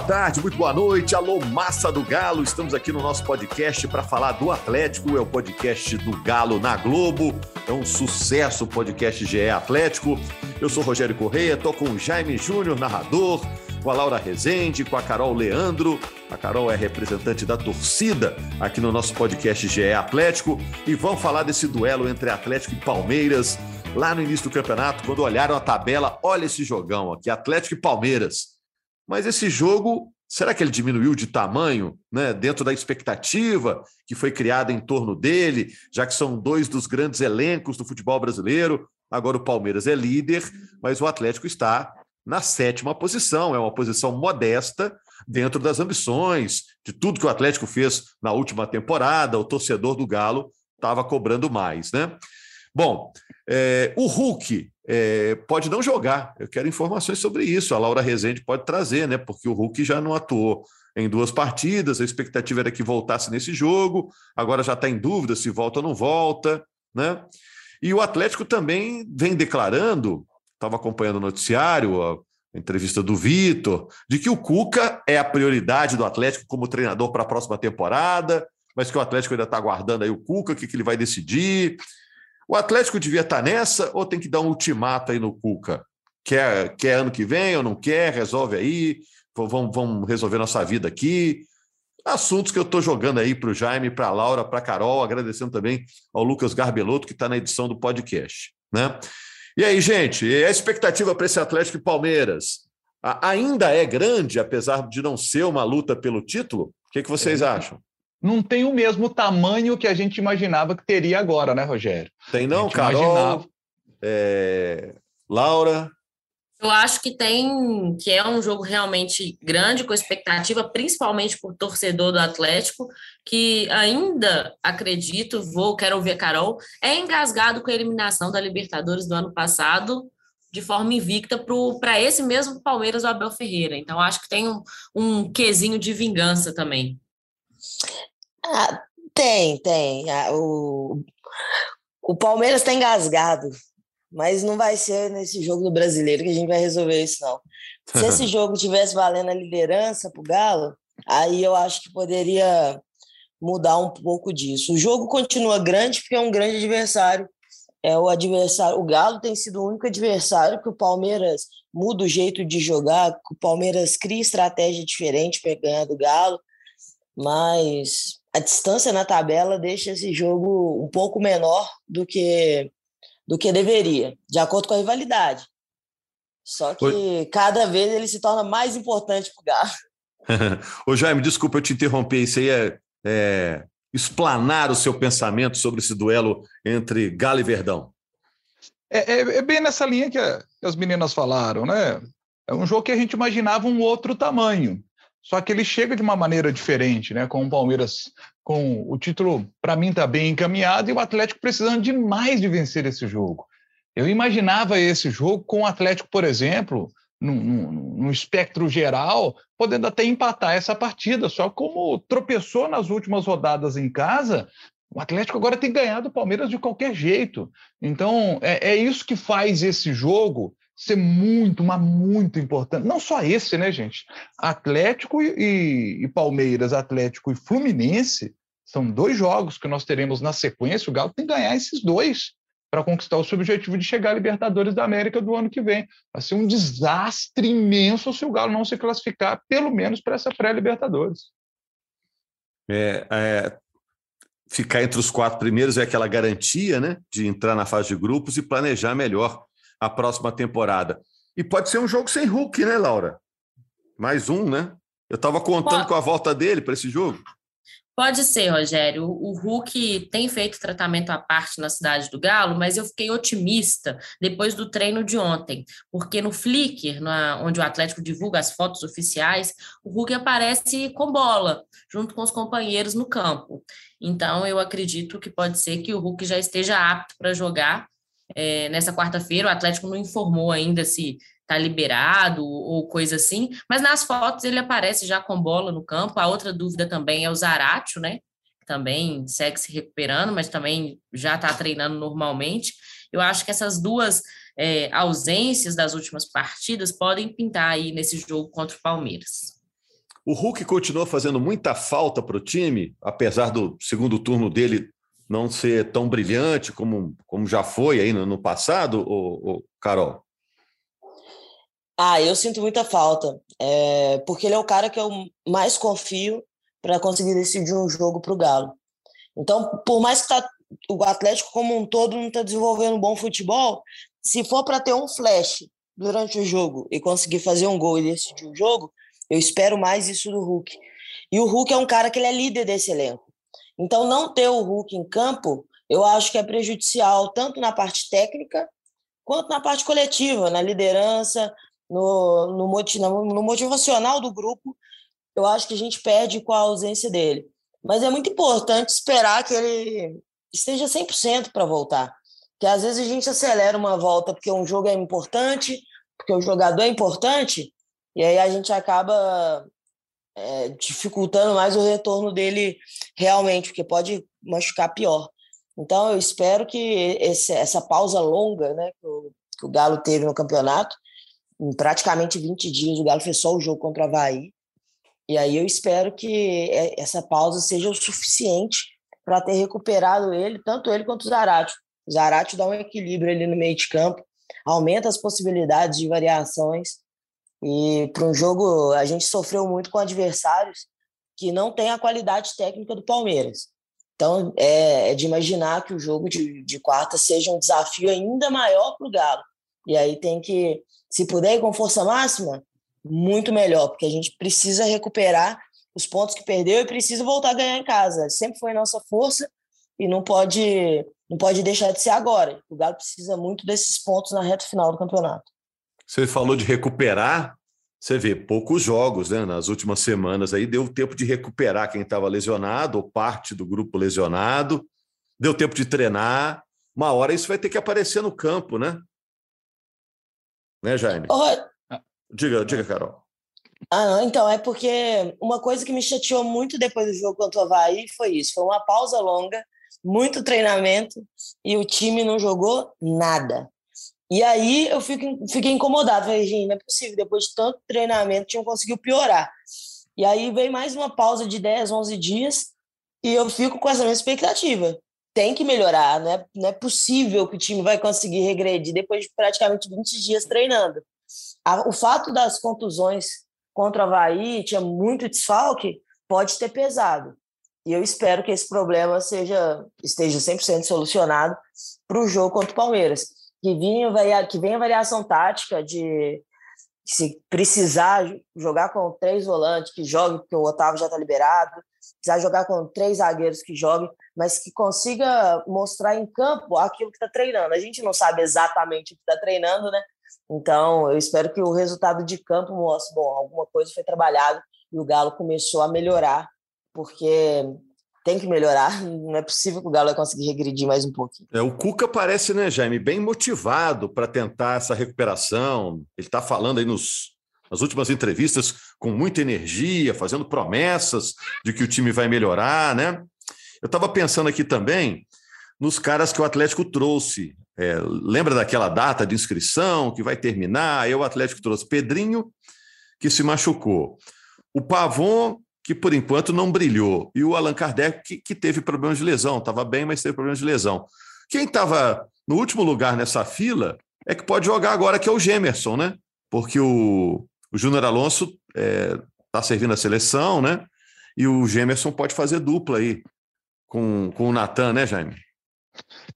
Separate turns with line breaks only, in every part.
boa tarde, muito boa noite. Alô, massa do Galo. Estamos aqui no nosso podcast para falar do Atlético. É o podcast do Galo na Globo. É um sucesso o podcast GE Atlético. Eu sou Rogério Correia, tô com o Jaime Júnior, narrador, com a Laura Rezende, com a Carol Leandro. A Carol é representante da torcida aqui no nosso podcast GE Atlético. E vamos falar desse duelo entre Atlético e Palmeiras lá no início do campeonato, quando olharam a tabela, olha esse jogão aqui, Atlético e Palmeiras. Mas esse jogo, será que ele diminuiu de tamanho, né, dentro da expectativa que foi criada em torno dele, já que são dois dos grandes elencos do futebol brasileiro? Agora o Palmeiras é líder, mas o Atlético está na sétima posição, é uma posição modesta dentro das ambições, de tudo que o Atlético fez na última temporada, o torcedor do Galo estava cobrando mais, né? Bom, é, o Hulk é, pode não jogar. Eu quero informações sobre isso. A Laura Rezende pode trazer, né? Porque o Hulk já não atuou em duas partidas. A expectativa era que voltasse nesse jogo. Agora já está em dúvida se volta ou não volta, né? E o Atlético também vem declarando, estava acompanhando o noticiário, a entrevista do Vitor, de que o Cuca é a prioridade do Atlético como treinador para a próxima temporada, mas que o Atlético ainda está aguardando aí o Cuca, o que, que ele vai decidir. O Atlético devia estar nessa ou tem que dar um ultimato aí no Cuca? Quer, quer ano que vem ou não quer? Resolve aí, vamos, vamos resolver nossa vida aqui. Assuntos que eu estou jogando aí para o Jaime, para a Laura, para a Carol, agradecendo também ao Lucas Garbelotto, que está na edição do podcast. Né? E aí, gente, a expectativa para esse Atlético e Palmeiras ainda é grande, apesar de não ser uma luta pelo título? O que, que vocês é. acham?
Não tem o mesmo tamanho que a gente imaginava que teria agora, né, Rogério?
Tem não, Carol, imaginava... é... Laura?
Eu acho que tem, que é um jogo realmente grande, com expectativa, principalmente por torcedor do Atlético, que ainda acredito, vou, quero ouvir a Carol, é engasgado com a eliminação da Libertadores do ano passado, de forma invicta para esse mesmo Palmeiras do Abel Ferreira. Então, acho que tem um, um quesinho de vingança também.
Ah, tem, tem. Ah, o, o Palmeiras está engasgado, mas não vai ser nesse jogo do brasileiro que a gente vai resolver isso, não. Se esse jogo tivesse valendo a liderança para o Galo, aí eu acho que poderia mudar um pouco disso. O jogo continua grande porque é um grande adversário. É o adversário. O Galo tem sido o único adversário que o Palmeiras muda o jeito de jogar, que o Palmeiras cria estratégia diferente para ganhar do Galo, mas a distância na tabela deixa esse jogo um pouco menor do que do que deveria, de acordo com a rivalidade. Só que Oi. cada vez ele se torna mais importante para o Galo.
Ô Jaime, desculpa eu te interromper, isso aí é, é explanar o seu pensamento sobre esse duelo entre Galo e Verdão.
É, é, é bem nessa linha que, a, que as meninas falaram, né? É um jogo que a gente imaginava um outro tamanho. Só que ele chega de uma maneira diferente, né? Com o Palmeiras, com o título, para mim, está bem encaminhado e o Atlético precisando demais de vencer esse jogo. Eu imaginava esse jogo com o Atlético, por exemplo, no, no, espectro geral, podendo até empatar essa partida. Só como tropeçou nas últimas rodadas em casa, o Atlético agora tem ganhado o Palmeiras de qualquer jeito. Então, é, é isso que faz esse jogo ser muito, mas muito importante. Não só esse, né, gente? Atlético e, e, Palmeiras, Atlético e Fluminense são dois jogos que nós teremos na sequência. O Galo tem que ganhar esses dois para conquistar o seu objetivo de chegar à Libertadores da América do ano que vem. Vai ser um desastre imenso se o Galo não se classificar, pelo menos para essa pré-Libertadores.
É, é, ficar entre os quatro primeiros é aquela garantia né, de entrar na fase de grupos e planejar melhor a próxima temporada. E pode ser um jogo sem Hulk, né, Laura? Mais um, né? Eu estava contando pode. com a volta dele para esse jogo.
Pode ser, Rogério. O Hulk tem feito tratamento à parte na cidade do Galo, mas eu fiquei otimista depois do treino de ontem, porque no Flickr, na, onde o Atlético divulga as fotos oficiais, o Hulk aparece com bola, junto com os companheiros no campo. Então, eu acredito que pode ser que o Hulk já esteja apto para jogar é, nessa quarta-feira. O Atlético não informou ainda se está liberado ou coisa assim, mas nas fotos ele aparece já com bola no campo. A outra dúvida também é o Zaratio, né? Também segue se recuperando, mas também já está treinando normalmente. Eu acho que essas duas é, ausências das últimas partidas podem pintar aí nesse jogo contra o Palmeiras.
O Hulk continua fazendo muita falta para o time, apesar do segundo turno dele não ser tão brilhante como, como já foi aí no, no passado, o, o Carol?
Ah, eu sinto muita falta, é, porque ele é o cara que eu mais confio para conseguir decidir um jogo para o Galo. Então, por mais que tá, o Atlético como um todo não está desenvolvendo um bom futebol, se for para ter um flash durante o jogo e conseguir fazer um gol e decidir o jogo, eu espero mais isso do Hulk. E o Hulk é um cara que ele é líder desse elenco. Então, não ter o Hulk em campo, eu acho que é prejudicial tanto na parte técnica quanto na parte coletiva, na liderança, no, no, motivacional do grupo. Eu acho que a gente perde com a ausência dele. Mas é muito importante esperar que ele esteja 100% para voltar. Que às vezes a gente acelera uma volta porque um jogo é importante, porque o jogador é importante, e aí a gente acaba é, dificultando mais o retorno dele realmente, porque pode machucar pior. Então eu espero que esse, essa pausa longa né, que o, que o Galo teve no campeonato, em praticamente 20 dias, o Galo fez só o jogo contra o Havaí, e aí eu espero que é, essa pausa seja o suficiente para ter recuperado ele, tanto ele quanto o Zarate. O Zarate dá um equilíbrio ali no meio de campo, aumenta as possibilidades de variações. E para um jogo, a gente sofreu muito com adversários que não têm a qualidade técnica do Palmeiras. Então, é, é de imaginar que o jogo de, de quarta seja um desafio ainda maior para o Galo. E aí tem que, se puder ir com força máxima, muito melhor, porque a gente precisa recuperar os pontos que perdeu e precisa voltar a ganhar em casa. Sempre foi nossa força e não pode não pode deixar de ser agora. O Galo precisa muito desses pontos na reta final do campeonato.
Você falou de recuperar, você vê poucos jogos, né? Nas últimas semanas aí deu tempo de recuperar quem estava lesionado ou parte do grupo lesionado, deu tempo de treinar. Uma hora isso vai ter que aparecer no campo, né? Né, Jaime?
Oh,
Diga, diga, Carol.
Ah, então, é porque uma coisa que me chateou muito depois do jogo contra o Havaí foi isso. Foi uma pausa longa, muito treinamento, e o time não jogou nada. E aí eu fico, fiquei incomodado. Falei, gente, não é possível, depois de tanto treinamento, tinham conseguiu piorar. E aí veio mais uma pausa de 10, 11 dias, e eu fico com essa mesma expectativa. Tem que melhorar, não é, não é possível que o time vai conseguir regredir depois de praticamente 20 dias treinando o fato das contusões contra o Havaí, tinha muito desfalque, pode ter pesado. E eu espero que esse problema seja esteja 100% solucionado para o jogo contra o Palmeiras. Que venha, que venha variação tática de se precisar jogar com três volantes, que jogue, porque o Otávio já está liberado, precisar jogar com três zagueiros que joguem, mas que consiga mostrar em campo aquilo que está treinando. A gente não sabe exatamente o que está treinando, né? Então, eu espero que o resultado de campo mostre, bom, alguma coisa foi trabalhada e o Galo começou a melhorar, porque tem que melhorar, não é possível que o Galo vai conseguir regredir mais um pouquinho.
É, o Cuca parece, né, Jaime, bem motivado para tentar essa recuperação. Ele está falando aí nos, nas últimas entrevistas com muita energia, fazendo promessas de que o time vai melhorar, né? Eu estava pensando aqui também nos caras que o Atlético trouxe. É, lembra daquela data de inscrição que vai terminar? Aí o Atlético trouxe Pedrinho, que se machucou. O Pavon, que por enquanto não brilhou. E o Allan Kardec, que, que teve problemas de lesão. Estava bem, mas teve problemas de lesão. Quem estava no último lugar nessa fila é que pode jogar agora, que é o Gemerson, né? Porque o, o Júnior Alonso está é, tá servindo a seleção, né? E o Gemerson pode fazer dupla aí com, com o Natan, né, Jaime?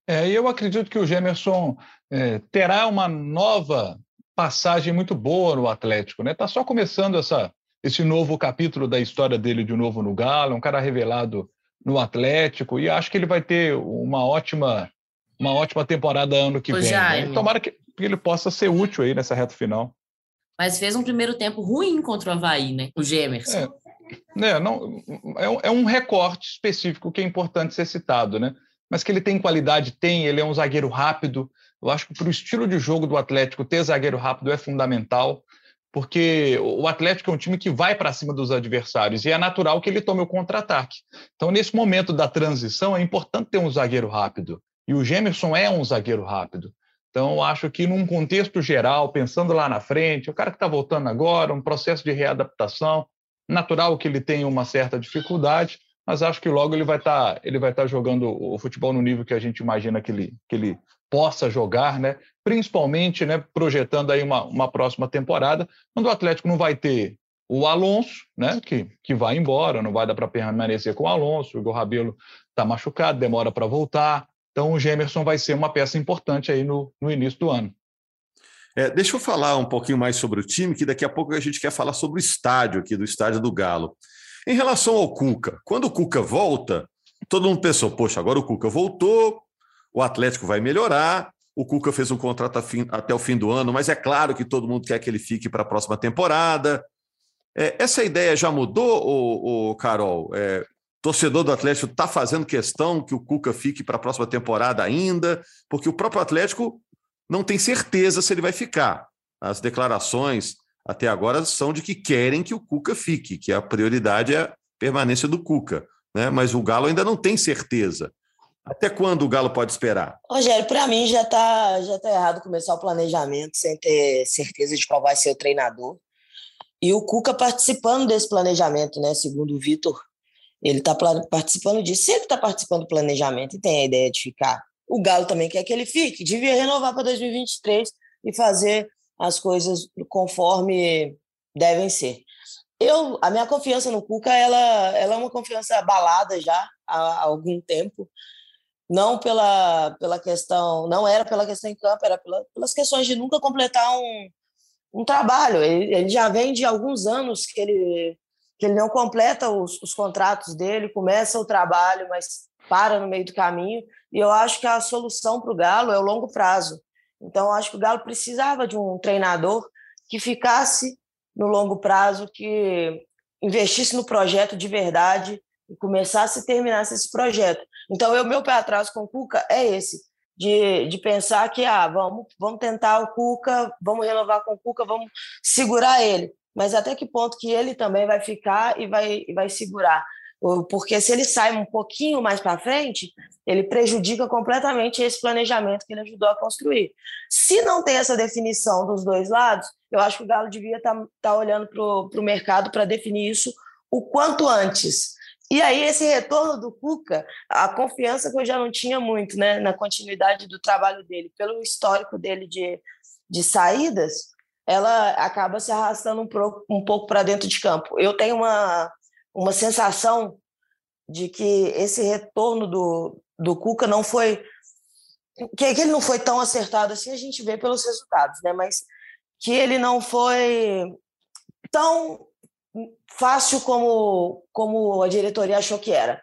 É, eu acredito que o Gemerson é, terá uma nova passagem muito boa no Atlético. Está né? Tá só começando essa, esse novo capítulo da história dele de novo no Galo, um cara revelado no Atlético, e acho que ele vai ter uma ótima, uma ótima temporada ano que Ô, vem. Né? Tomara que, ele possa ser útil aí nessa reta final.
Mas fez um primeiro tempo ruim contra o Havaí, né? O Gemerson.
É, né, não, é, é um recorte específico que é importante ser citado, né? mas que ele tem qualidade, tem, ele é um zagueiro rápido. Eu acho que para o estilo de jogo do Atlético, ter zagueiro rápido é fundamental, porque o Atlético é um time que vai para cima dos adversários e é natural que ele tome o contra-ataque. Então, nesse momento da transição, é importante ter um zagueiro rápido. E o Gemerson é um zagueiro rápido. Então, acho que num contexto geral, pensando lá na frente, o cara que está voltando agora, um processo de readaptação, natural que ele tenha uma certa dificuldade, mas acho que logo ele vai estar tá, ele vai estar tá jogando o futebol no nível que a gente imagina que ele, que ele possa jogar, né? Principalmente, né, projetando aí uma, uma próxima temporada, quando o Atlético não vai ter o Alonso, né, que, que vai embora, não vai dar para permanecer com o Alonso, o Igor Rabelo está machucado, demora para voltar. Então, o Gemerson vai ser uma peça importante aí no, no início do ano.
É, deixa eu falar um pouquinho mais sobre o time, que daqui a pouco a gente quer falar sobre o estádio aqui, do estádio do Galo. Em relação ao Cuca, quando o Cuca volta, todo mundo pensou, poxa, agora o Cuca voltou, o Atlético vai melhorar, o Cuca fez um contrato até o fim do ano, mas é claro que todo mundo quer que ele fique para a próxima temporada. É, essa ideia já mudou, ô, ô Carol? É, torcedor do Atlético está fazendo questão que o Cuca fique para a próxima temporada ainda, porque o próprio Atlético não tem certeza se ele vai ficar. As declarações até agora são de que querem que o Cuca fique, que a prioridade é a permanência do Cuca, né? Mas o Galo ainda não tem certeza. Até quando o Galo pode esperar?
Rogério, para mim já está já tá errado começar o planejamento sem ter certeza de qual vai ser o treinador. E o Cuca participando desse planejamento, né? Segundo o Vitor, ele está participando disso. Se ele está participando do planejamento e tem a ideia de ficar, o Galo também quer que ele fique. Devia renovar para 2023 e fazer as coisas conforme devem ser. Eu, a minha confiança no Cuca, ela, ela é uma confiança abalada já há, algum tempo. Não pela, pela questão, não era pela questão em campo, era pela, pelas questões de nunca completar um, um trabalho. Ele, ele, já vem de alguns anos que ele, que ele não completa os, os contratos dele, começa o trabalho, mas para no meio do caminho. E eu acho que a solução para o Galo é o longo prazo. Então, acho que o Galo precisava de um treinador que ficasse no longo prazo, que investisse no projeto de verdade e começasse e terminasse esse projeto. Então, o meu pé atrás com o Cuca é esse de, de pensar que ah, vamos, vamos tentar o Cuca, vamos renovar com o Cuca, vamos segurar ele. Mas até que ponto que ele também vai ficar e vai, e vai segurar? Porque se ele sai um pouquinho mais para frente, ele prejudica completamente esse planejamento que ele ajudou a construir. Se não tem essa definição dos dois lados, eu acho que o Galo devia estar tá, tá olhando para o mercado para definir isso o quanto antes. E aí, esse retorno do Cuca, a confiança que eu já não tinha muito né, na continuidade do trabalho dele, pelo histórico dele de, de saídas, ela acaba se arrastando um, pro, um pouco para dentro de campo. Eu tenho uma, uma sensação de que esse retorno do, do Cuca não foi. Que, ele não foi tão acertado assim, a gente vê pelos resultados, né? Mas que ele não foi tão fácil como, como a diretoria achou que era.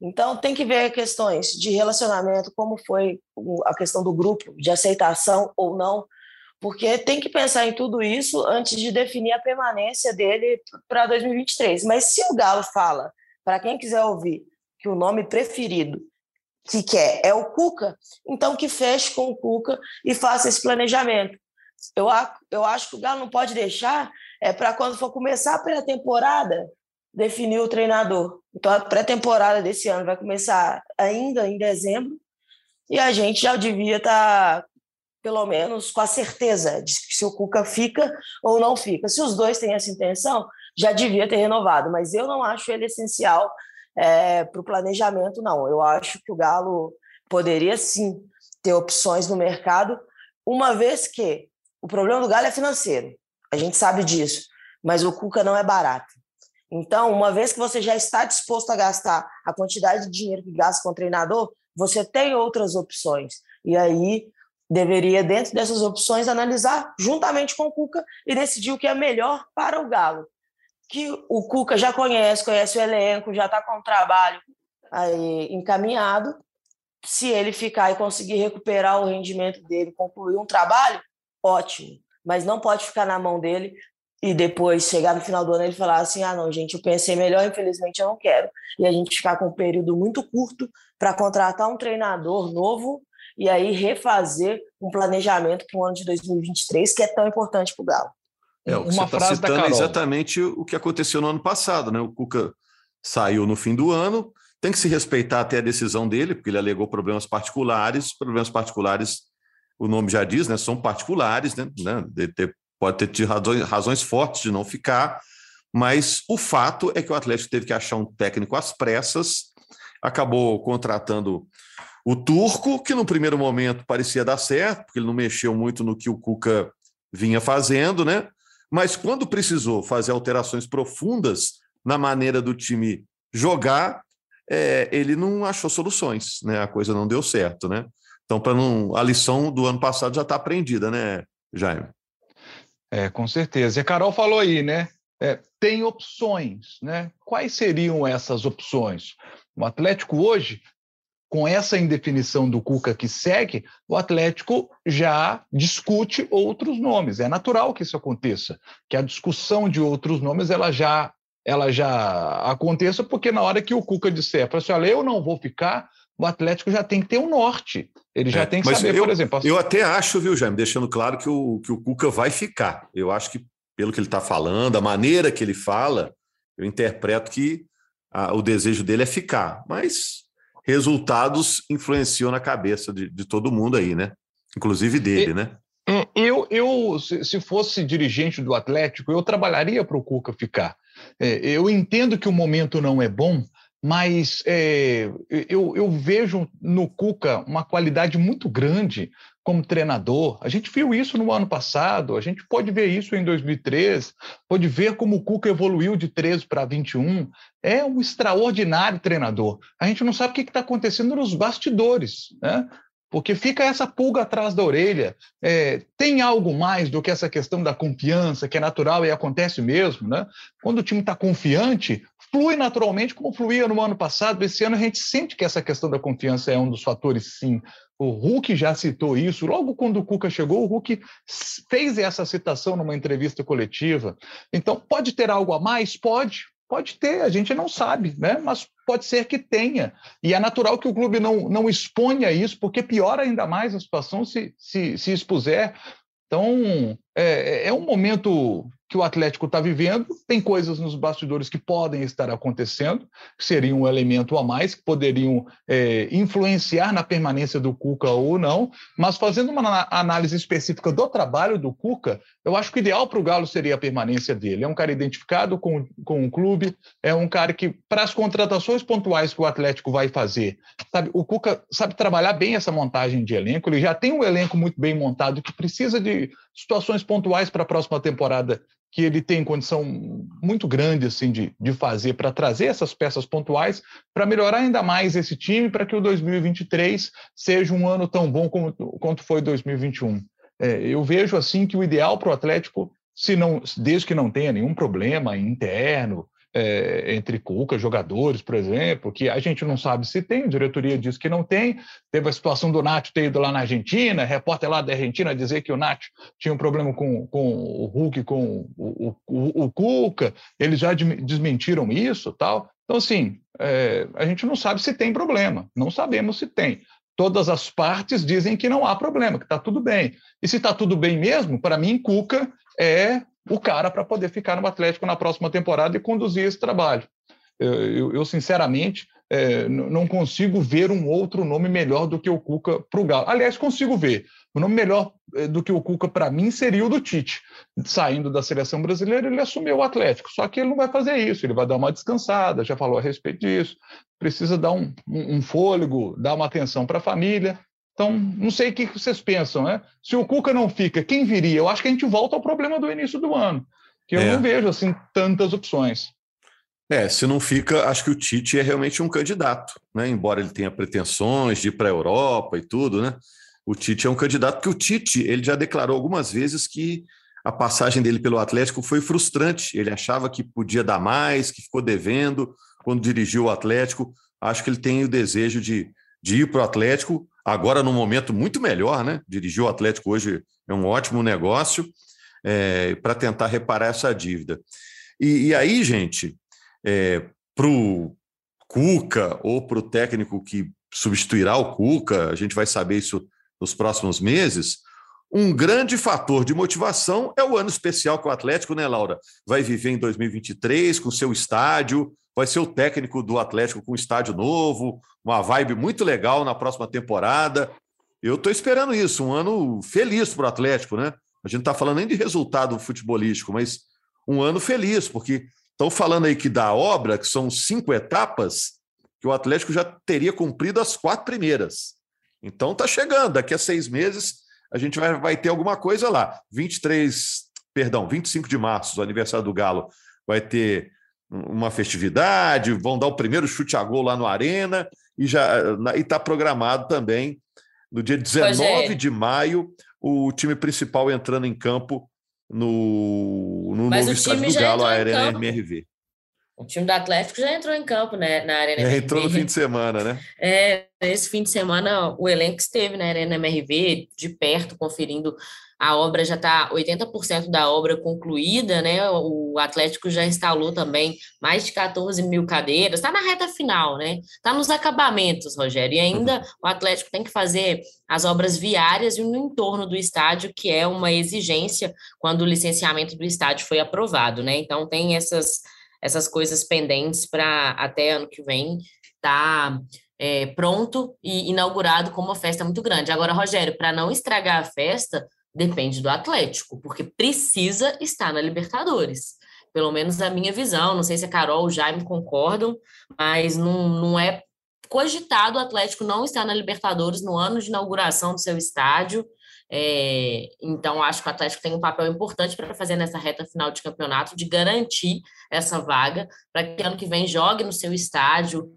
Então, tem que ver questões de relacionamento, como foi a questão do grupo, de aceitação ou não, porque tem que pensar em tudo isso antes de definir a permanência dele para 2023. Mas se o Galo fala, para quem quiser ouvir, que o nome preferido que quer é o Cuca, então que feche com o Cuca e faça esse planejamento. Eu, eu acho que o Galo não pode deixar é para quando for começar a pré-temporada, definir o treinador. Então, a pré-temporada desse ano vai começar ainda em dezembro e a gente já devia estar, tá, pelo menos, com a certeza de se o Cuca fica ou não fica. Se os dois têm essa intenção, já devia ter renovado, mas eu não acho ele essencial é, para o planejamento, não. Eu acho que o Galo poderia sim ter opções no mercado, uma vez que o problema do Galo é financeiro. A gente sabe disso. Mas o Cuca não é barato. Então, uma vez que você já está disposto a gastar a quantidade de dinheiro que gasta com o treinador, você tem outras opções. E aí deveria, dentro dessas opções, analisar juntamente com o Cuca e decidir o que é melhor para o Galo. Que o Cuca já conhece, conhece o elenco, já está com o trabalho aí encaminhado. Se ele ficar e conseguir recuperar o rendimento dele, concluir um trabalho, ótimo mas não pode ficar na mão dele e depois chegar no final do ano ele falar assim: ah, não, gente, eu pensei melhor, infelizmente eu não quero. E a gente ficar com um período muito curto para contratar um treinador novo e aí refazer um planejamento para o ano de 2023, que é tão importante para o Galo.
É, o que Uma você está citando é exatamente o que aconteceu no ano passado, né? O Cuca saiu no fim do ano, tem que se respeitar até a decisão dele, porque ele alegou problemas particulares, problemas particulares o nome já diz, né? São particulares, né? né pode ter tido razões, razões fortes de não ficar, mas o fato é que o Atlético teve que achar um técnico às pressas, acabou contratando o Turco, que no primeiro momento parecia dar certo, porque ele não mexeu muito no que o Cuca vinha fazendo, né? Mas quando precisou fazer alterações profundas na maneira do time jogar, é, ele não achou soluções, né? A coisa não deu certo, né? Então, para não, a lição do ano passado já está aprendida, né, Jaime?
É, com certeza. E a Carol falou aí, né? É, tem opções, né? Quais seriam essas opções? O Atlético hoje, com essa indefinição do Cuca que segue, o Atlético já discute outros nomes. É natural que isso aconteça, que a discussão de outros nomes ela já ela já aconteça, porque na hora que o Cuca disser, assim, olha, eu não vou ficar, o Atlético já tem que ter um norte. Ele já é, tem que saber,
eu,
por exemplo.
Eu até acho, viu, Jaime, deixando claro que o, que o Cuca vai ficar. Eu acho que, pelo que ele está falando, a maneira que ele fala, eu interpreto que a, o desejo dele é ficar. Mas resultados influenciam na cabeça de, de todo mundo aí, né? Inclusive dele, e, né?
Eu, eu, se fosse dirigente do Atlético, eu trabalharia para o Cuca ficar. É, eu entendo que o momento não é bom, mas é, eu, eu, vejo no Cuca uma qualidade muito grande como treinador. A gente viu isso no ano passado, a gente pode ver isso em 2003, pode ver como o Cuca evoluiu de 13 para 21. É um extraordinário treinador. A gente não sabe o que está acontecendo nos bastidores, né? Porque fica essa pulga atrás da orelha. É, tem algo mais do que essa questão da confiança, que é natural e acontece mesmo, né? Quando o time está confiante, flui naturalmente como fluía no ano passado. Esse ano a gente sente que essa questão da confiança é um dos fatores, sim. O Hulk já citou isso. Logo quando o Cuca chegou, o Hulk fez essa citação numa entrevista coletiva. Então, pode ter algo a mais? Pode. Pode ter, a gente não sabe, né? mas pode ser que tenha. E é natural que o clube não, não exponha isso, porque piora ainda mais a situação se, se, se expuser. Então, é, é um momento que o Atlético está vivendo, tem coisas nos bastidores que podem estar acontecendo, que seriam um elemento a mais, que poderiam é, influenciar na permanência do Cuca ou não, mas fazendo uma análise específica do trabalho do Cuca, eu acho que o ideal para o Galo seria a permanência dele. É um cara identificado com, com o clube, é um cara que, para as contratações pontuais que o Atlético vai fazer, sabe, o Cuca sabe trabalhar bem essa montagem de elenco, ele já tem um elenco muito bem montado que precisa de situações pontuais para a próxima temporada que ele tem condição muito grande assim de, de fazer para trazer essas peças pontuais para melhorar ainda mais esse time para que o 2023 seja um ano tão bom como, quanto foi 2021. É, eu vejo assim que o ideal para o Atlético, se não, desde que não tenha nenhum problema interno, é, entre Cuca, jogadores, por exemplo, que a gente não sabe se tem, a diretoria diz que não tem. Teve a situação do Nath ter ido lá na Argentina, repórter lá da Argentina dizer que o Nath tinha um problema com, com o Hulk, com o, o, o Cuca, eles já desmentiram isso tal. Então, assim, é, a gente não sabe se tem problema, não sabemos se tem. Todas as partes dizem que não há problema, que está tudo bem. E se está tudo bem mesmo, para mim, Cuca é o cara para poder ficar no Atlético na próxima temporada e conduzir esse trabalho. Eu, eu, eu sinceramente, é, não consigo ver um outro nome melhor do que o Cuca para o Galo. Aliás, consigo ver. O nome melhor é, do que o Cuca para mim seria o do Tite. Saindo da seleção brasileira, ele assumiu o Atlético. Só que ele não vai fazer isso, ele vai dar uma descansada, já falou a respeito disso. Precisa dar um, um, um fôlego, dar uma atenção para a família. Então, não sei o que vocês pensam, né? Se o Cuca não fica, quem viria? Eu acho que a gente volta ao problema do início do ano, que eu é. não vejo assim tantas opções.
É, se não fica, acho que o Tite é realmente um candidato, né? Embora ele tenha pretensões de ir para a Europa e tudo, né? O Tite é um candidato, porque o Tite ele já declarou algumas vezes que a passagem dele pelo Atlético foi frustrante. Ele achava que podia dar mais, que ficou devendo quando dirigiu o Atlético. Acho que ele tem o desejo de, de ir para o Atlético agora num momento muito melhor, né? Dirigir o Atlético hoje é um ótimo negócio é, para tentar reparar essa dívida. E, e aí, gente, é, para o Cuca ou para o técnico que substituirá o Cuca, a gente vai saber isso nos próximos meses. Um grande fator de motivação é o ano especial que o Atlético, né, Laura? Vai viver em 2023 com seu estádio, vai ser o técnico do Atlético com estádio novo, uma vibe muito legal na próxima temporada. eu estou esperando isso, um ano feliz para o Atlético, né? A gente não está falando nem de resultado futebolístico, mas um ano feliz, porque estão falando aí que da obra, que são cinco etapas, que o Atlético já teria cumprido as quatro primeiras. Então está chegando, daqui a seis meses a gente vai, vai ter alguma coisa lá. 23, perdão, 25 de março, o aniversário do Galo, vai ter uma festividade, vão dar o primeiro chute a gol lá no Arena, e já está programado também no dia 19 de maio o time principal entrando em campo no, no novo estádio do Galo, a Arena MRV.
O time do Atlético já entrou em campo né, na Arena MRV.
Entrou no fim de semana, né?
É, esse fim de semana o elenco esteve na Arena MRV, de perto, conferindo a obra já está 80% da obra concluída, né? O Atlético já instalou também mais de 14 mil cadeiras, está na reta final, né? Está nos acabamentos, Rogério. E ainda o Atlético tem que fazer as obras viárias e no entorno do estádio, que é uma exigência quando o licenciamento do estádio foi aprovado, né? Então tem essas, essas coisas pendentes para até ano que vem tá é, pronto e inaugurado com uma festa muito grande. Agora, Rogério, para não estragar a festa, depende do Atlético, porque precisa estar na Libertadores. Pelo menos a minha visão, não sei se a Carol ou o Jaime concordam, mas não, não é cogitado o Atlético não estar na Libertadores no ano de inauguração do seu estádio. É, então, acho que o Atlético tem um papel importante para fazer nessa reta final de campeonato, de garantir essa vaga, para que ano que vem jogue no seu estádio,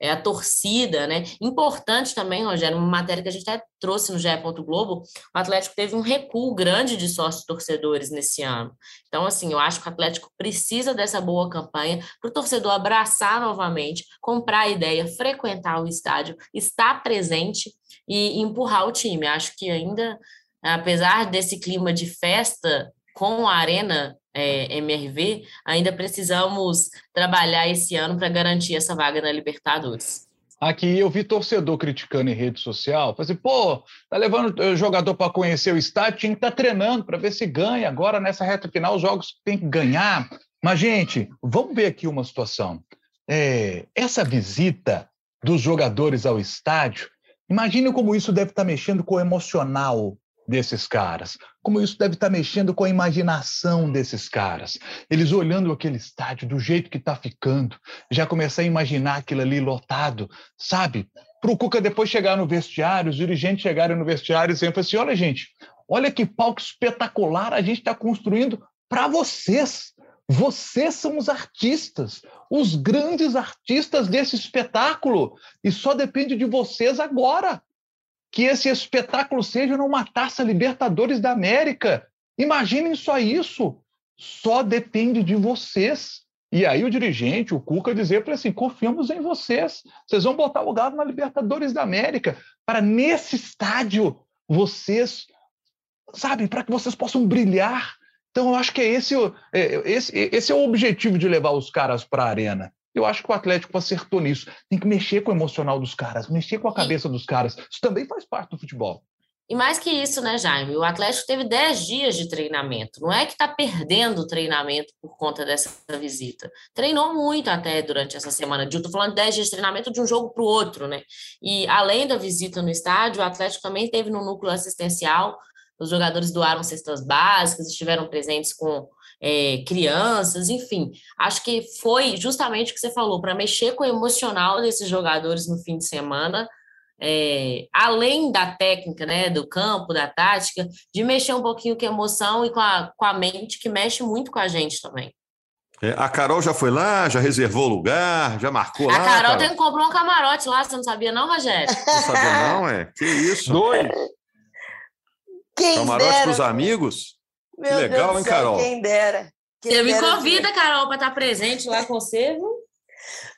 é, a torcida, né? Importante também, Rogério, uma matéria que a gente até trouxe no GE. Globo, o Atlético teve um recuo grande de sócios torcedores nesse ano. Então, assim, eu acho que o Atlético precisa dessa boa campanha para o torcedor abraçar novamente, comprar a ideia, frequentar o estádio, estar presente e empurrar o time. Acho que ainda, apesar desse clima de festa com a arena é, MRV, ainda precisamos trabalhar esse ano para garantir essa vaga na Libertadores.
Aqui eu vi torcedor criticando em rede social, falei assim, pô, tá levando o jogador para conhecer o estádio, tinha que estar tá treinando para ver se ganha. Agora, nessa reta final, os jogos tem que ganhar. Mas, gente, vamos ver aqui uma situação. É, essa visita dos jogadores ao estádio, imagine como isso deve estar tá mexendo com o emocional desses caras. Como isso deve estar mexendo com a imaginação desses caras. Eles olhando aquele estádio do jeito que está ficando, já começar a imaginar aquilo ali lotado, sabe? Para o Cuca depois chegar no vestiário, os dirigentes chegarem no vestiário e sempre assim: olha, gente, olha que palco espetacular a gente está construindo para vocês. Vocês são os artistas, os grandes artistas desse espetáculo. E só depende de vocês agora que esse espetáculo seja numa taça Libertadores da América. Imaginem só isso. Só depende de vocês. E aí o dirigente, o Cuca, dizer para assim: confiamos em vocês. Vocês vão botar o Galo na Libertadores da América para nesse estádio vocês, sabe, para que vocês possam brilhar. Então eu acho que é esse, é, esse, esse é o objetivo de levar os caras para a arena. Eu acho que o Atlético acertou nisso. Tem que mexer com o emocional dos caras, mexer com a cabeça dos caras. Isso também faz parte do futebol.
E mais que isso, né, Jaime? O Atlético teve 10 dias de treinamento. Não é que está perdendo o treinamento por conta dessa visita. Treinou muito até durante essa semana. Estou falando de 10 dias de treinamento de um jogo para o outro, né? E além da visita no estádio, o Atlético também teve no núcleo assistencial. Os jogadores doaram cestas básicas, estiveram presentes com é, crianças, enfim. Acho que foi justamente o que você falou, para mexer com o emocional desses jogadores no fim de semana, é, além da técnica, né, do campo, da tática, de mexer um pouquinho com a emoção e com a, com a mente, que mexe muito com a gente também.
É, a Carol já foi lá, já reservou lugar, já marcou
a
lá.
A Carol, Carol tem que comprar um camarote lá, você não sabia não, Rogério?
Não sabia não, é? Que isso?
Dois.
Quem camarote para os amigos?
Meu que legal, Deus hein, Carol? Quem dera. Quem
você me convida, Carol, para estar presente lá com você, viu?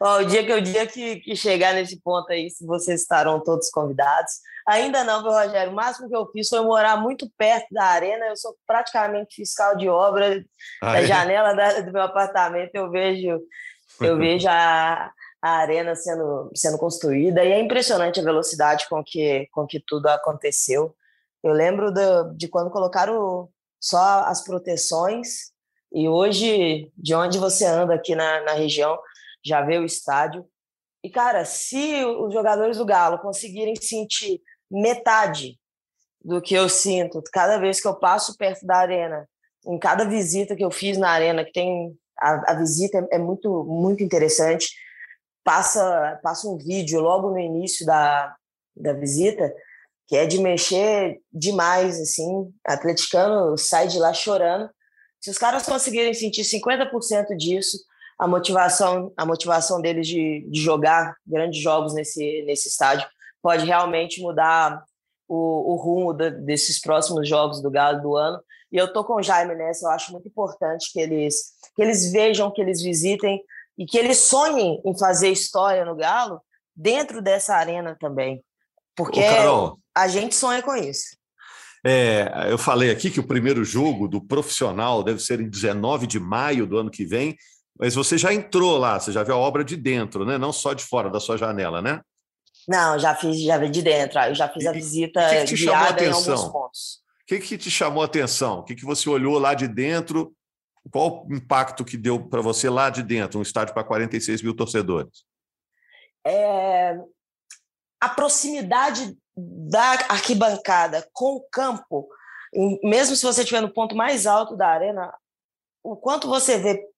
Ó, o dia que o dia que, que, chegar nesse ponto aí, se vocês estarão todos convidados. Ainda não, viu, Rogério? O máximo que eu fiz foi morar muito perto da arena. Eu sou praticamente fiscal de obra. Ah, da é? janela da, do meu apartamento eu vejo, eu vejo a, a arena sendo, sendo construída e é impressionante a velocidade com que, com que tudo aconteceu. Eu lembro de, de quando colocaram só as proteções. E hoje, de onde você anda aqui na, na região, já vê o estádio. E, cara, se os jogadores do Galo conseguirem sentir metade do que eu sinto cada vez que eu passo perto da arena, em cada visita que eu fiz na arena, que tem a, a visita é muito muito interessante. Passa passa um vídeo logo no início da, da visita que é de mexer demais assim, atleticano sai de lá chorando. Se os caras conseguirem sentir 50% disso, a motivação a motivação deles de, de jogar grandes jogos nesse nesse estádio pode realmente mudar o, o rumo de, desses próximos jogos do Galo do ano. E eu tô com o Jaime nessa, eu acho muito importante que eles, que eles vejam, que eles visitem e que eles sonhem em fazer história no Galo dentro dessa arena também. Porque Ô, a gente sonha com isso.
É, eu falei aqui que o primeiro jogo do profissional deve ser em 19 de maio do ano que vem, mas você já entrou lá, você já viu a obra de dentro, né? Não só de fora da sua janela, né?
Não, já fiz, já vi de dentro. Eu já fiz a visita que que guiada em alguns pontos.
O que, que te chamou a atenção? O que, que você olhou lá de dentro? Qual o impacto que deu para você lá de dentro, um estádio para 46 mil torcedores?
É... A proximidade da arquibancada com o campo, mesmo se você estiver no ponto mais alto da arena, o quanto você vê,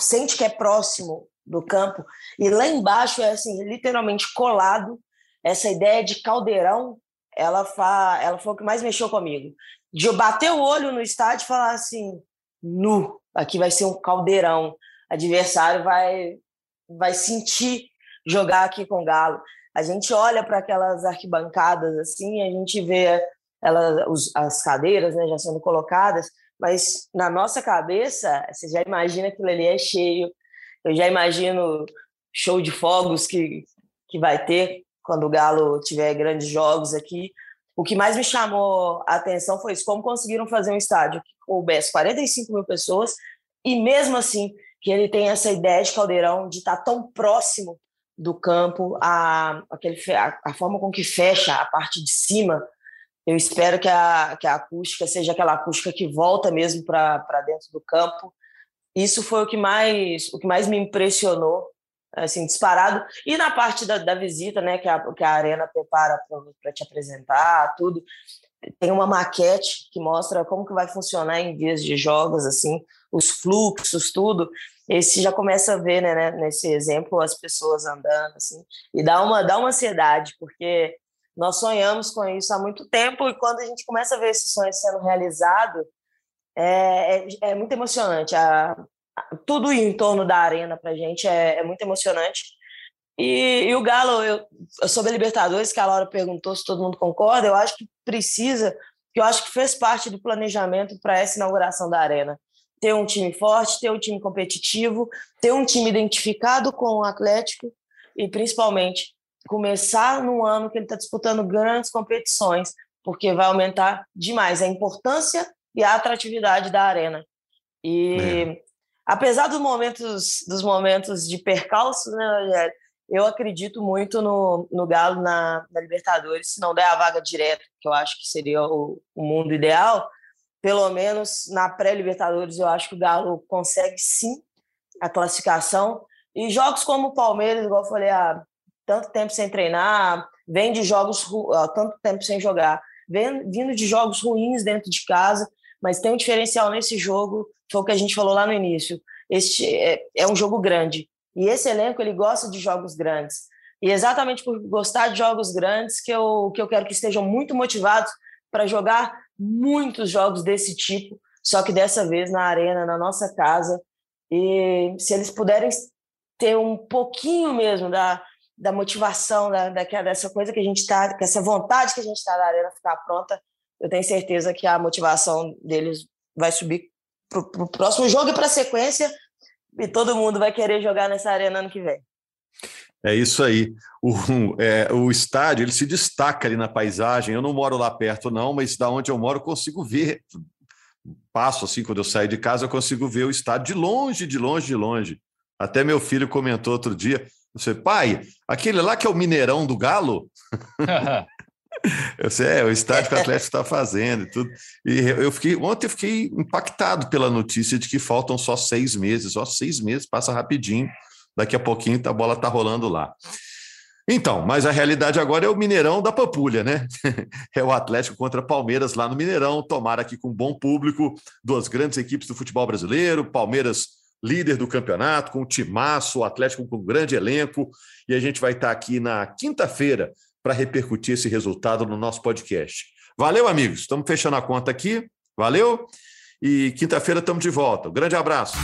sente que é próximo do campo, e lá embaixo é assim, literalmente colado, essa ideia de caldeirão, ela, fa, ela foi o que mais mexeu comigo. De eu bater o olho no estádio e falar assim, nu, aqui vai ser um caldeirão, adversário vai, vai sentir jogar aqui com o Galo. A gente olha para aquelas arquibancadas assim, a gente vê ela, os, as cadeiras né, já sendo colocadas, mas na nossa cabeça, você já imagina que ali é cheio. Eu já imagino show de fogos que, que vai ter quando o Galo tiver grandes jogos aqui. O que mais me chamou a atenção foi isso, como conseguiram fazer um estádio que coubesse 45 mil pessoas e mesmo assim que ele tem essa ideia de caldeirão de estar tão próximo do campo, a, aquele, a, a forma com que fecha a parte de cima, eu espero que a, que a acústica seja aquela acústica que volta mesmo para dentro do campo. Isso foi o que mais o que mais me impressionou assim, disparado. E na parte da, da visita, né, que a, que a Arena prepara para te apresentar, tudo, tem uma maquete que mostra como que vai funcionar em dias de jogos, assim, os fluxos, tudo. Esse já começa a ver, né, né, nesse exemplo, as pessoas andando, assim, e dá uma, dá uma ansiedade, porque nós sonhamos com isso há muito tempo e quando a gente começa a ver esse sonho sendo realizado, é, é, é muito emocionante. A, tudo em torno da arena para a gente é, é, muito emocionante. E, e o Galo, eu, sobre a Libertadores, que a Laura perguntou se todo mundo concorda, eu acho que precisa, que eu acho que fez parte do planejamento para essa inauguração da arena. Ter um time forte, ter um time competitivo, ter um time identificado com o Atlético e, principalmente, começar no ano que ele está disputando grandes competições, porque vai aumentar demais a importância e a atratividade da arena. E é apesar dos momentos, dos momentos de percalço, né, Rogério, eu acredito muito no, no Galo na, na, Libertadores, se não der a vaga direta, que eu acho que seria o, o mundo ideal, pelo menos na pré-Libertadores eu acho que o Galo consegue sim a classificação. E jogos como o Palmeiras, igual eu falei, há tanto tempo sem treinar, vem de jogos, há tanto tempo sem jogar, vem, vindo de jogos ruins dentro de casa, mas tem um diferencial nesse jogo foi o que a gente falou lá no início. Este é, é um jogo grande. E esse elenco, ele gosta de jogos grandes. E exatamente por gostar de jogos grandes que eu, que eu quero que estejam muito motivados para jogar muitos jogos desse tipo, só que dessa vez na arena, na nossa casa. E se eles puderem ter um pouquinho mesmo da, da motivação, da, daquela, dessa coisa que a gente está, essa vontade que a gente está na arena ficar pronta, eu tenho certeza que a motivação deles vai subir para o próximo jogo e para a sequência, e todo mundo vai querer jogar nessa arena ano que vem.
É isso aí. O, é, o estádio ele se destaca ali na paisagem. Eu não moro lá perto, não, mas da onde eu moro eu consigo ver. Passo assim, quando eu saio de casa, eu consigo ver o estádio de longe, de longe, de longe. Até meu filho comentou outro dia: você, pai, aquele lá que é o Mineirão do Galo? Eu sei, é o estádio que o Atlético está fazendo e tudo. E eu fiquei, ontem eu fiquei impactado pela notícia de que faltam só seis meses, só seis meses, passa rapidinho. Daqui a pouquinho a bola está rolando lá. Então, mas a realidade agora é o Mineirão da Pampulha, né? É o Atlético contra Palmeiras lá no Mineirão. Tomara aqui com um bom público, duas grandes equipes do futebol brasileiro. Palmeiras, líder do campeonato, com um timaço, o Atlético com um grande elenco. E a gente vai estar aqui na quinta-feira para repercutir esse resultado no nosso podcast. Valeu, amigos. Estamos fechando a conta aqui. Valeu. E quinta-feira estamos de volta. Um grande abraço.